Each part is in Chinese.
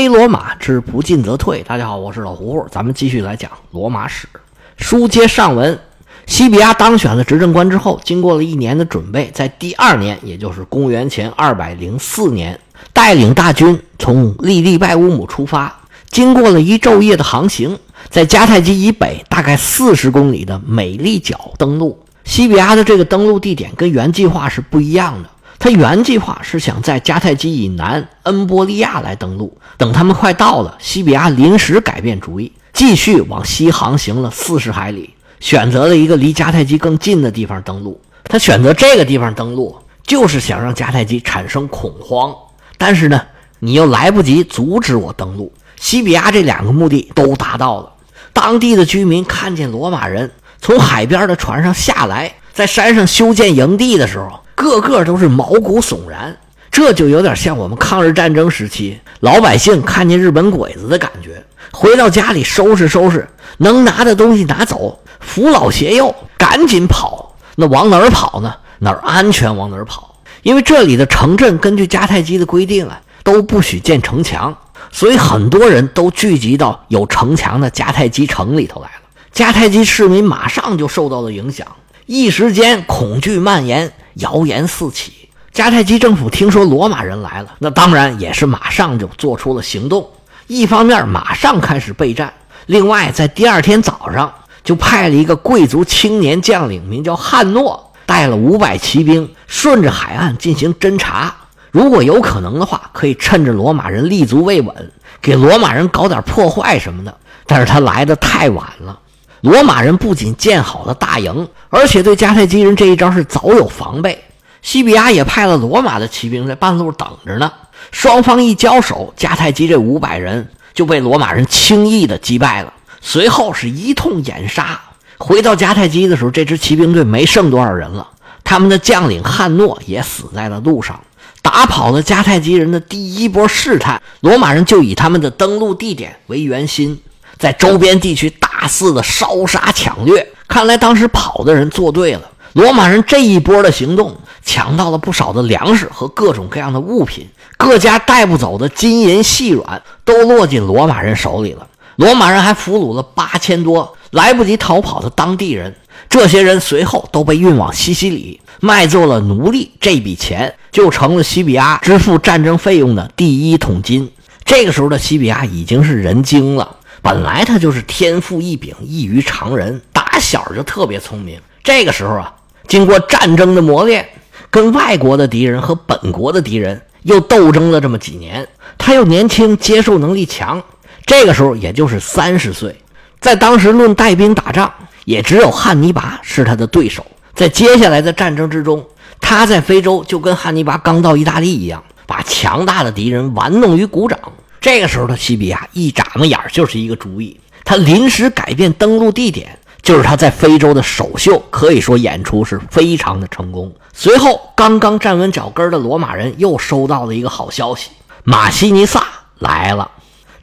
非罗马之不进则退。大家好，我是老胡胡，咱们继续来讲罗马史。书接上文，西比亚当选了执政官之后，经过了一年的准备，在第二年，也就是公元前二百零四年，带领大军从利利拜乌姆出发，经过了一昼夜的航行，在迦太基以北大概四十公里的美丽角登陆。西比亚的这个登陆地点跟原计划是不一样的。他原计划是想在迦太基以南恩波利亚来登陆，等他们快到了，西比亚临时改变主意，继续往西航行了四十海里，选择了一个离迦太基更近的地方登陆。他选择这个地方登陆，就是想让迦太基产生恐慌，但是呢，你又来不及阻止我登陆。西比亚这两个目的都达到了。当地的居民看见罗马人从海边的船上下来，在山上修建营地的时候。个个都是毛骨悚然，这就有点像我们抗日战争时期老百姓看见日本鬼子的感觉。回到家里收拾收拾，能拿的东西拿走，扶老携幼，赶紧跑。那往哪儿跑呢？哪儿安全往哪儿跑。因为这里的城镇根据迦太基的规定啊，都不许建城墙，所以很多人都聚集到有城墙的迦太基城里头来了。迦太基市民马上就受到了影响。一时间，恐惧蔓延，谣言四起。迦太基政府听说罗马人来了，那当然也是马上就做出了行动。一方面，马上开始备战；另外，在第二天早上，就派了一个贵族青年将领，名叫汉诺，带了五百骑兵，顺着海岸进行侦查。如果有可能的话，可以趁着罗马人立足未稳，给罗马人搞点破坏什么的。但是他来的太晚了。罗马人不仅建好了大营，而且对迦太基人这一招是早有防备。西比亚也派了罗马的骑兵在半路等着呢。双方一交手，迦太基这五百人就被罗马人轻易的击败了。随后是一通掩杀。回到迦太基的时候，这支骑兵队没剩多少人了，他们的将领汉诺也死在了路上。打跑了迦太基人的第一波试探，罗马人就以他们的登陆地点为圆心。在周边地区大肆的烧杀抢掠，看来当时跑的人做对了。罗马人这一波的行动，抢到了不少的粮食和各种各样的物品，各家带不走的金银细软都落进罗马人手里了。罗马人还俘虏了八千多来不及逃跑的当地人，这些人随后都被运往西西里卖做了奴隶，这笔钱就成了西比亚支付战争费用的第一桶金。这个时候的西比亚已经是人精了。本来他就是天赋异禀，异于常人，打小就特别聪明。这个时候啊，经过战争的磨练，跟外国的敌人和本国的敌人又斗争了这么几年，他又年轻，接受能力强。这个时候也就是三十岁，在当时论带兵打仗，也只有汉尼拔是他的对手。在接下来的战争之中，他在非洲就跟汉尼拔刚到意大利一样，把强大的敌人玩弄于股掌。这个时候的西比亚一眨巴眼就是一个主意，他临时改变登陆地点，就是他在非洲的首秀，可以说演出是非常的成功。随后，刚刚站稳脚跟的罗马人又收到了一个好消息，马西尼萨来了。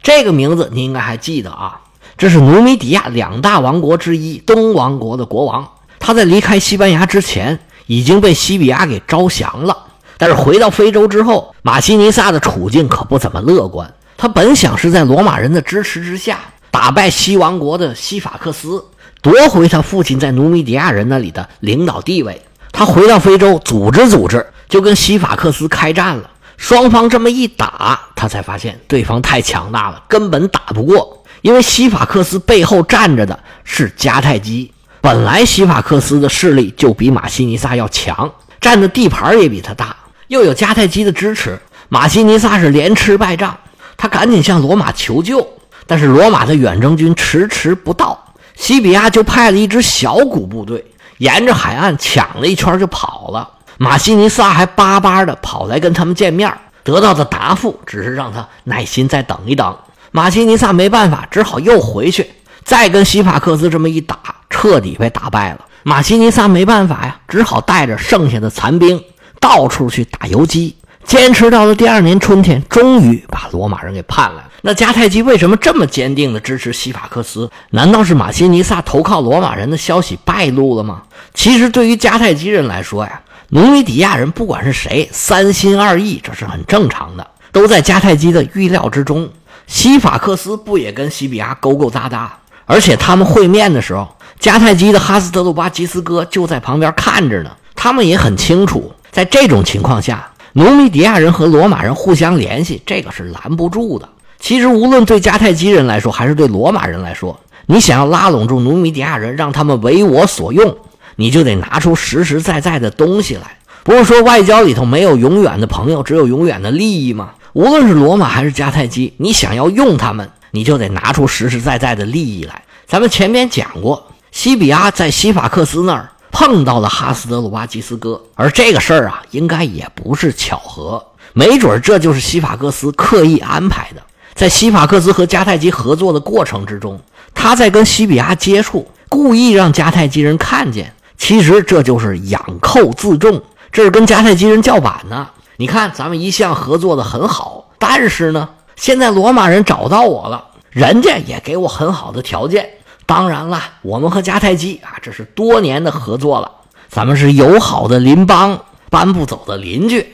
这个名字你应该还记得啊，这是努米底亚两大王国之一东王国的国王，他在离开西班牙之前已经被西比亚给招降了，但是回到非洲之后，马西尼萨的处境可不怎么乐观。他本想是在罗马人的支持之下打败西王国的西法克斯，夺回他父亲在努米底亚人那里的领导地位。他回到非洲组织组织，就跟西法克斯开战了。双方这么一打，他才发现对方太强大了，根本打不过。因为西法克斯背后站着的是迦太基，本来西法克斯的势力就比马西尼萨要强，占的地盘也比他大，又有迦太基的支持，马西尼萨是连吃败仗。他赶紧向罗马求救，但是罗马的远征军迟迟不到，西比亚就派了一支小股部队沿着海岸抢了一圈就跑了。马西尼萨还巴巴的跑来跟他们见面，得到的答复只是让他耐心再等一等。马西尼萨没办法，只好又回去，再跟西法克斯这么一打，彻底被打败了。马西尼萨没办法呀，只好带着剩下的残兵到处去打游击。坚持到了第二年春天，终于把罗马人给盼来了。那迦太基为什么这么坚定地支持西法克斯？难道是马西尼萨投靠罗马人的消息败露了吗？其实对于迦太基人来说呀，努米底亚人不管是谁，三心二意，这是很正常的，都在迦太基的预料之中。西法克斯不也跟西比亚勾勾搭搭？而且他们会面的时候，迦太基的哈斯德鲁巴吉斯哥就在旁边看着呢。他们也很清楚，在这种情况下，努米底亚人和罗马人互相联系，这个是拦不住的。其实，无论对迦太基人来说，还是对罗马人来说，你想要拉拢住努米底亚人，让他们为我所用，你就得拿出实实在在的东西来。不是说外交里头没有永远的朋友，只有永远的利益吗？无论是罗马还是迦太基，你想要用他们，你就得拿出实实在在的利益来。咱们前面讲过，西比阿在西法克斯那儿碰到了哈斯德鲁巴基斯哥，而这个事儿啊，应该也不是巧合，没准这就是西法克斯刻意安排的。在西法克斯和迦太基合作的过程之中，他在跟西比阿接触，故意让迦太基人看见，其实这就是养寇自重，这是跟迦太基人叫板呢。你看，咱们一向合作的很好，但是呢，现在罗马人找到我了，人家也给我很好的条件。当然了，我们和迦太基啊，这是多年的合作了，咱们是友好的邻邦，搬不走的邻居。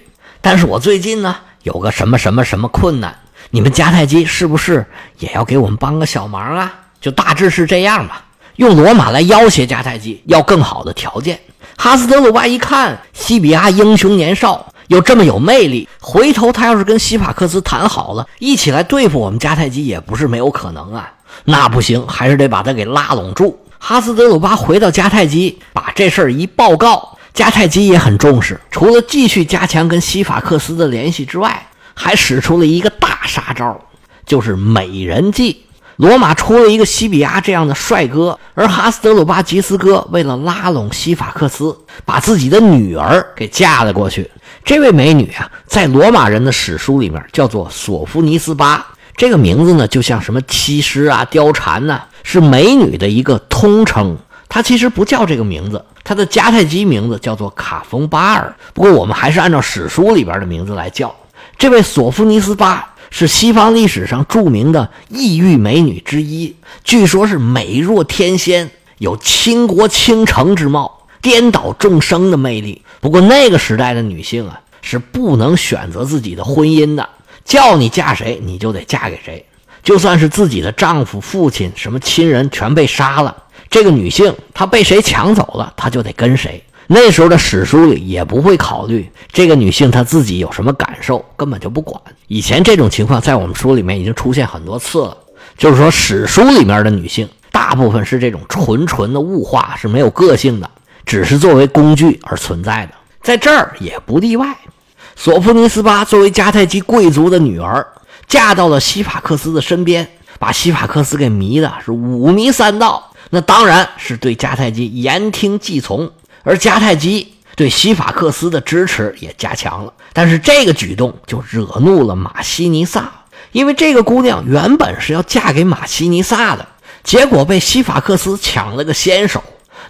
但是我最近呢，有个什么什么什么困难。你们迦太基是不是也要给我们帮个小忙啊？就大致是这样吧。用罗马来要挟迦太基，要更好的条件。哈斯德鲁巴一看西比亚英雄年少，又这么有魅力，回头他要是跟西法克斯谈好了，一起来对付我们迦太基也不是没有可能啊。那不行，还是得把他给拉拢住。哈斯德鲁巴回到迦太基，把这事儿一报告，迦太基也很重视。除了继续加强跟西法克斯的联系之外，还使出了一个大杀招，就是美人计。罗马出了一个西比亚这样的帅哥，而哈斯德鲁巴吉斯哥为了拉拢西法克斯，把自己的女儿给嫁了过去。这位美女啊，在罗马人的史书里面叫做索夫尼斯巴，这个名字呢，就像什么妻师啊、貂蝉呐，是美女的一个通称。她其实不叫这个名字，她的迦太基名字叫做卡冯巴尔。不过我们还是按照史书里边的名字来叫。这位索夫尼斯巴是西方历史上著名的异域美女之一，据说是美若天仙，有倾国倾城之貌，颠倒众生的魅力。不过那个时代的女性啊，是不能选择自己的婚姻的，叫你嫁谁你就得嫁给谁，就算是自己的丈夫、父亲、什么亲人全被杀了，这个女性她被谁抢走了，她就得跟谁。那时候的史书里也不会考虑这个女性她自己有什么感受，根本就不管。以前这种情况在我们书里面已经出现很多次了，就是说史书里面的女性大部分是这种纯纯的物化，是没有个性的，只是作为工具而存在的。在这儿也不例外。索福尼斯巴作为迦太基贵族的女儿，嫁到了西法克斯的身边，把西法克斯给迷的是五迷三道，那当然是对迦太基言听计从。而迦太基对西法克斯的支持也加强了，但是这个举动就惹怒了马西尼萨，因为这个姑娘原本是要嫁给马西尼萨的，结果被西法克斯抢了个先手，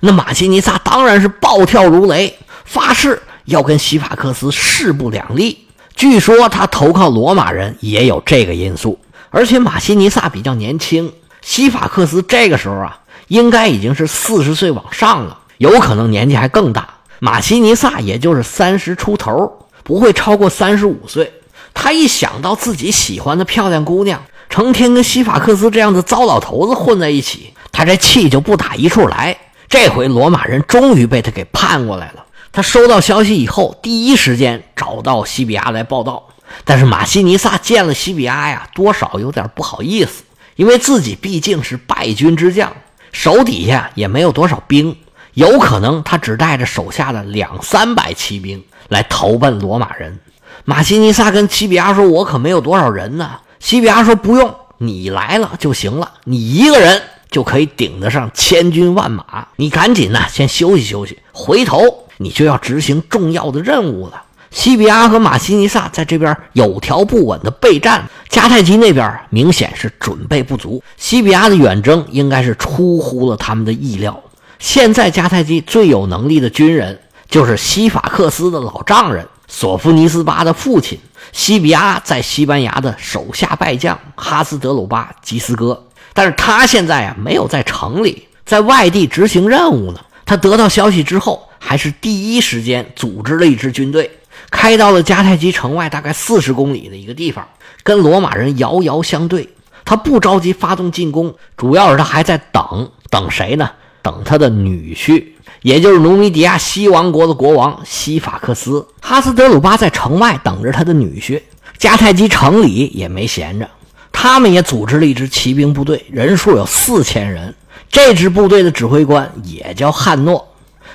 那马西尼萨当然是暴跳如雷，发誓要跟西法克斯势不两立。据说他投靠罗马人也有这个因素，而且马西尼萨比较年轻，西法克斯这个时候啊，应该已经是四十岁往上了。有可能年纪还更大，马西尼萨也就是三十出头，不会超过三十五岁。他一想到自己喜欢的漂亮姑娘成天跟西法克斯这样的糟老头子混在一起，他这气就不打一处来。这回罗马人终于被他给盼过来了。他收到消息以后，第一时间找到西比亚来报道。但是马西尼萨见了西比亚呀，多少有点不好意思，因为自己毕竟是败军之将，手底下也没有多少兵。有可能他只带着手下的两三百骑兵来投奔罗马人。马西尼萨跟西比亚说：“我可没有多少人呢。”西比亚说：“不用，你来了就行了。你一个人就可以顶得上千军万马。你赶紧呢，先休息休息，回头你就要执行重要的任务了。”西比亚和马西尼萨在这边有条不紊的备战，迦太基那边明显是准备不足。西比亚的远征应该是出乎了他们的意料。现在迦太基最有能力的军人就是西法克斯的老丈人索夫尼斯巴的父亲西比亚在西班牙的手下败将哈斯德鲁巴吉斯哥，但是他现在啊没有在城里，在外地执行任务呢。他得到消息之后，还是第一时间组织了一支军队，开到了迦太基城外大概四十公里的一个地方，跟罗马人遥遥相对。他不着急发动进攻，主要是他还在等等谁呢？等他的女婿，也就是努米底亚西王国的国王西法克斯。哈斯德鲁巴在城外等着他的女婿。迦太基城里也没闲着，他们也组织了一支骑兵部队，人数有四千人。这支部队的指挥官也叫汉诺。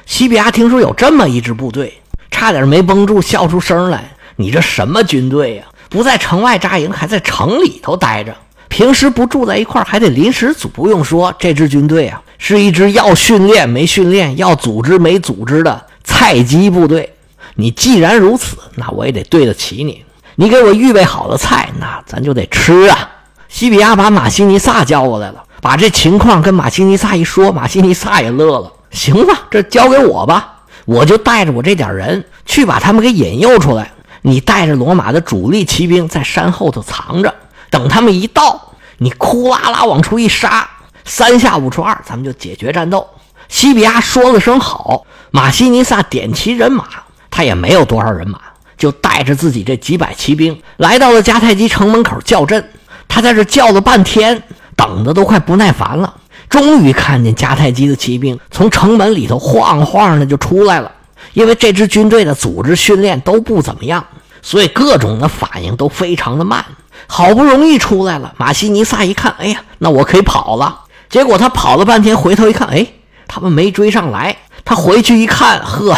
西比亚听说有这么一支部队，差点没绷住，笑出声来：“你这什么军队呀？不在城外扎营，还在城里头待着。平时不住在一块还得临时组。不用说，这支军队啊，是一支要训练没训练、要组织没组织的菜鸡部队。你既然如此，那我也得对得起你。”你给我预备好了菜，那咱就得吃啊！西比亚把马西尼萨叫过来了，把这情况跟马西尼萨一说，马西尼萨也乐了。行吧，这交给我吧，我就带着我这点人去把他们给引诱出来。你带着罗马的主力骑兵在山后头藏着，等他们一到，你哭啦啦往出一杀，三下五除二，咱们就解决战斗。西比亚说了声好，马西尼萨点齐人马，他也没有多少人马。就带着自己这几百骑兵来到了迦太基城门口叫阵。他在这叫了半天，等的都快不耐烦了。终于看见迦太基的骑兵从城门里头晃晃的就出来了。因为这支军队的组织训练都不怎么样，所以各种的反应都非常的慢。好不容易出来了，马西尼萨一看，哎呀，那我可以跑了。结果他跑了半天，回头一看，哎，他们没追上来。他回去一看，呵。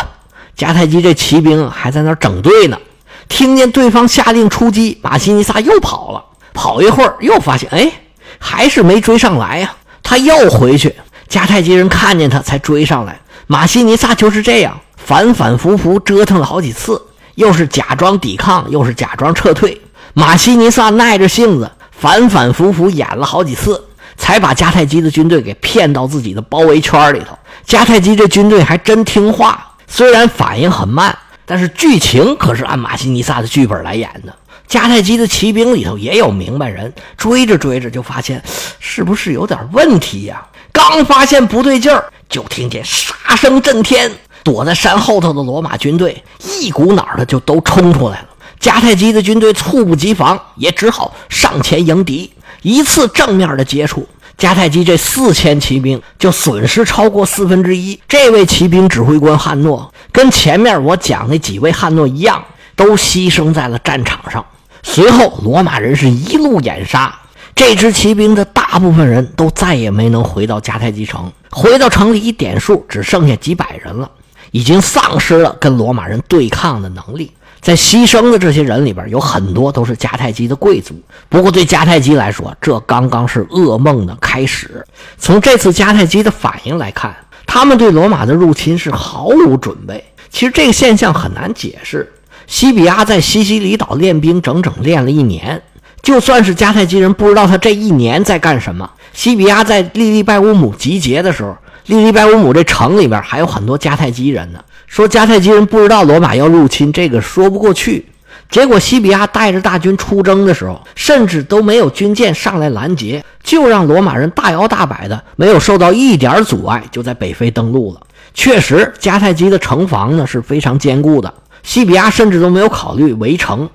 迦太基这骑兵还在那整队呢，听见对方下令出击，马西尼萨又跑了。跑一会儿，又发现，哎，还是没追上来呀。他又回去，迦太基人看见他才追上来。马西尼萨就是这样反反复复折腾了好几次，又是假装抵抗，又是假装撤退。马西尼萨耐着性子，反反复复演了好几次，才把迦太基的军队给骗到自己的包围圈里头。迦太基这军队还真听话。虽然反应很慢，但是剧情可是按马西尼萨的剧本来演的。迦太基的骑兵里头也有明白人，追着追着就发现是不是有点问题呀？刚发现不对劲儿，就听见杀声震天，躲在山后头的罗马军队一股脑的就都冲出来了。迦太基的军队猝不及防，也只好上前迎敌。一次正面的接触。迦太基这四千骑兵就损失超过四分之一。这位骑兵指挥官汉诺跟前面我讲那几位汉诺一样，都牺牲在了战场上。随后，罗马人是一路掩杀，这支骑兵的大部分人都再也没能回到迦太基城。回到城里一点数，只剩下几百人了，已经丧失了跟罗马人对抗的能力。在牺牲的这些人里边，有很多都是迦太基的贵族。不过，对迦太基来说，这刚刚是噩梦的开始。从这次迦太基的反应来看，他们对罗马的入侵是毫无准备。其实这个现象很难解释。西比亚在西西里岛练兵，整整练了一年。就算是迦太基人不知道他这一年在干什么，西比亚在利利拜乌姆集结的时候，利利拜乌姆这城里边还有很多迦太基人呢。说迦太基人不知道罗马要入侵，这个说不过去。结果西比亚带着大军出征的时候，甚至都没有军舰上来拦截，就让罗马人大摇大摆的，没有受到一点阻碍，就在北非登陆了。确实，迦太基的城防呢是非常坚固的，西比亚甚至都没有考虑围城。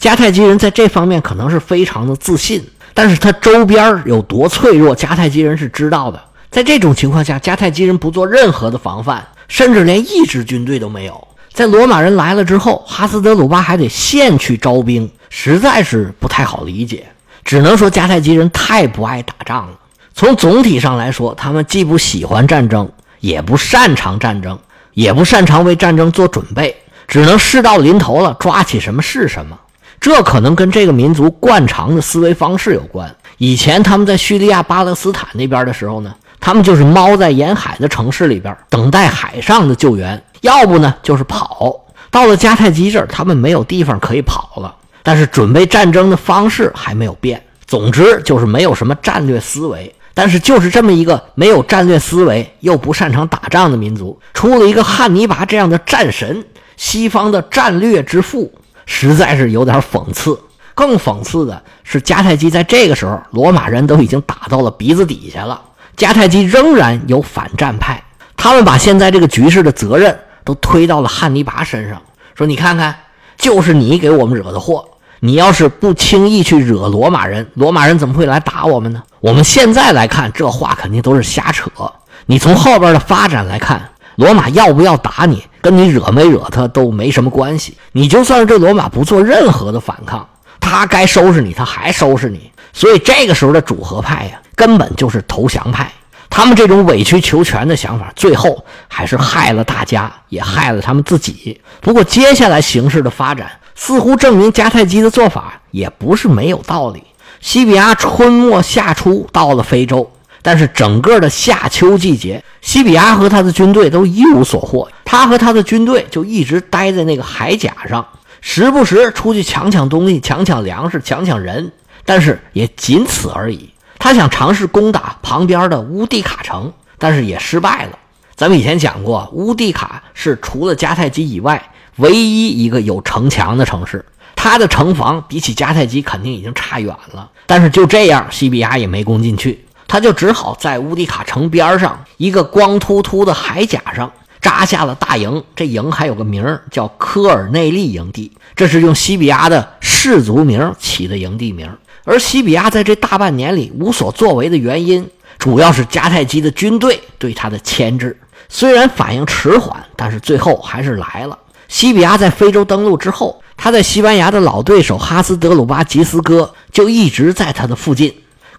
迦太基人在这方面可能是非常的自信，但是他周边有多脆弱，迦太基人是知道的。在这种情况下，迦太基人不做任何的防范。甚至连一支军队都没有。在罗马人来了之后，哈斯德鲁巴还得现去招兵，实在是不太好理解。只能说迦太基人太不爱打仗了。从总体上来说，他们既不喜欢战争，也不擅长战争，也不擅长为战争做准备，只能事到临头了抓起什么是什么。这可能跟这个民族惯常的思维方式有关。以前他们在叙利亚、巴勒斯坦那边的时候呢？他们就是猫在沿海的城市里边等待海上的救援，要不呢就是跑。到了迦太基这儿，他们没有地方可以跑了。但是准备战争的方式还没有变，总之就是没有什么战略思维。但是就是这么一个没有战略思维又不擅长打仗的民族，出了一个汉尼拔这样的战神，西方的战略之父，实在是有点讽刺。更讽刺的是，迦太基在这个时候，罗马人都已经打到了鼻子底下了。迦太基仍然有反战派，他们把现在这个局势的责任都推到了汉尼拔身上，说：“你看看，就是你给我们惹的祸。你要是不轻易去惹罗马人，罗马人怎么会来打我们呢？我们现在来看，这话肯定都是瞎扯。你从后边的发展来看，罗马要不要打你，跟你惹没惹他都没什么关系。你就算是这罗马不做任何的反抗，他该收拾你，他还收拾你。所以这个时候的主和派呀，根本就是投降派。他们这种委曲求全的想法，最后还是害了大家，也害了他们自己。不过接下来形势的发展。似乎证明迦太基的做法也不是没有道理。西比亚春末夏初到了非洲，但是整个的夏秋季节，西比亚和他的军队都一无所获。他和他的军队就一直待在那个海甲上，时不时出去抢抢东西、抢抢粮食、抢抢人，但是也仅此而已。他想尝试攻打旁边的乌地卡城，但是也失败了。咱们以前讲过，乌地卡是除了迦太基以外。唯一一个有城墙的城市，它的城防比起迦太基肯定已经差远了。但是就这样，西比亚也没攻进去，他就只好在乌迪卡城边上一个光秃秃的海甲上扎下了大营。这营还有个名叫科尔内利营地，这是用西比亚的氏族名起的营地名。而西比亚在这大半年里无所作为的原因，主要是迦太基的军队对他的牵制。虽然反应迟缓，但是最后还是来了。西比亚在非洲登陆之后，他在西班牙的老对手哈斯德鲁巴吉斯哥就一直在他的附近。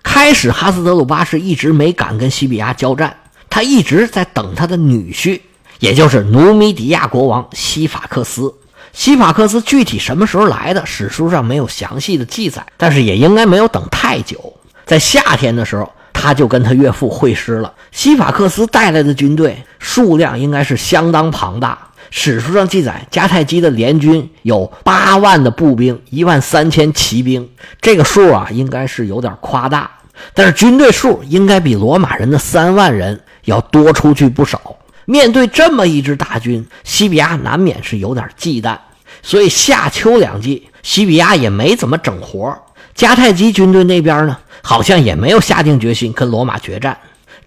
开始，哈斯德鲁巴是一直没敢跟西比亚交战，他一直在等他的女婿，也就是努米底亚国王西法克斯。西法克斯具体什么时候来的，史书上没有详细的记载，但是也应该没有等太久。在夏天的时候，他就跟他岳父会师了。西法克斯带来的军队数量应该是相当庞大。史书上记载，迦太基的联军有八万的步兵，一万三千骑兵。这个数啊，应该是有点夸大，但是军队数应该比罗马人的三万人要多出去不少。面对这么一支大军，西比亚难免是有点忌惮，所以夏秋两季，西比亚也没怎么整活。迦太基军队那边呢，好像也没有下定决心跟罗马决战。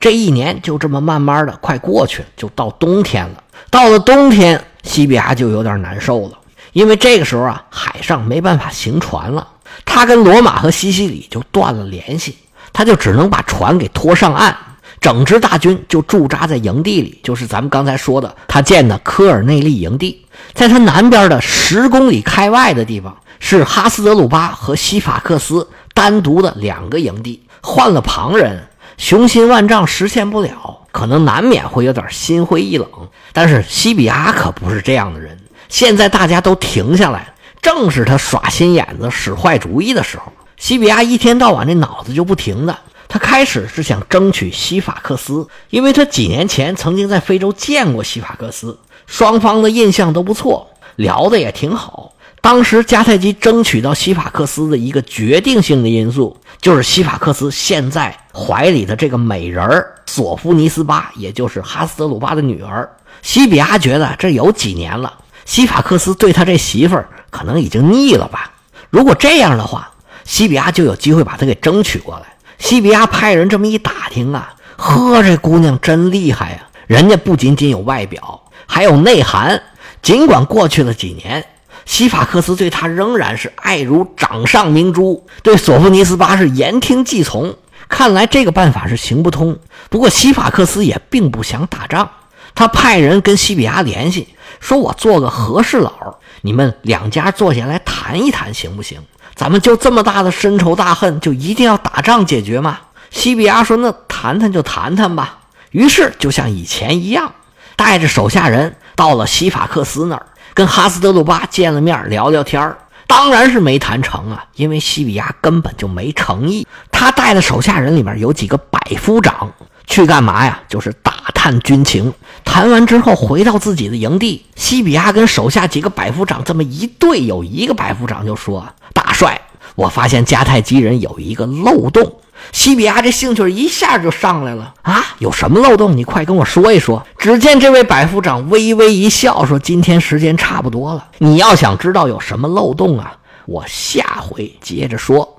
这一年就这么慢慢的快过去，就到冬天了。到了冬天，西比亚就有点难受了，因为这个时候啊，海上没办法行船了，他跟罗马和西西里就断了联系，他就只能把船给拖上岸，整支大军就驻扎在营地里，就是咱们刚才说的他建的科尔内利营地，在他南边的十公里开外的地方，是哈斯德鲁巴和西法克斯单独的两个营地，换了旁人，雄心万丈实现不了。可能难免会有点心灰意冷，但是西比亚可不是这样的人。现在大家都停下来，正是他耍心眼子、使坏主意的时候。西比亚一天到晚这脑子就不停的。他开始是想争取西法克斯，因为他几年前曾经在非洲见过西法克斯，双方的印象都不错，聊的也挺好。当时迦太基争取到西法克斯的一个决定性的因素，就是西法克斯现在怀里的这个美人儿索夫尼斯巴，也就是哈斯德鲁巴的女儿。西比亚觉得这有几年了，西法克斯对他这媳妇儿可能已经腻了吧？如果这样的话，西比亚就有机会把她给争取过来。西比亚派人这么一打听啊，呵，这姑娘真厉害呀！人家不仅仅有外表，还有内涵。尽管过去了几年。西法克斯对他仍然是爱如掌上明珠，对索福尼斯巴是言听计从。看来这个办法是行不通。不过西法克斯也并不想打仗，他派人跟西比亚联系，说我做个和事佬，你们两家坐下来谈一谈，行不行？咱们就这么大的深仇大恨，就一定要打仗解决吗？西比亚说：“那谈谈就谈谈吧。”于是就像以前一样，带着手下人到了西法克斯那儿。跟哈斯德鲁巴见了面聊聊天当然是没谈成啊，因为西比亚根本就没诚意。他带的手下人里面有几个百夫长，去干嘛呀？就是打探军情。谈完之后回到自己的营地，西比亚跟手下几个百夫长这么一对，有一个百夫长就说：“大帅，我发现迦太基人有一个漏洞。”西比亚这兴趣一下就上来了啊！有什么漏洞？你快跟我说一说。只见这位百夫长微微一笑，说：“今天时间差不多了，你要想知道有什么漏洞啊，我下回接着说。”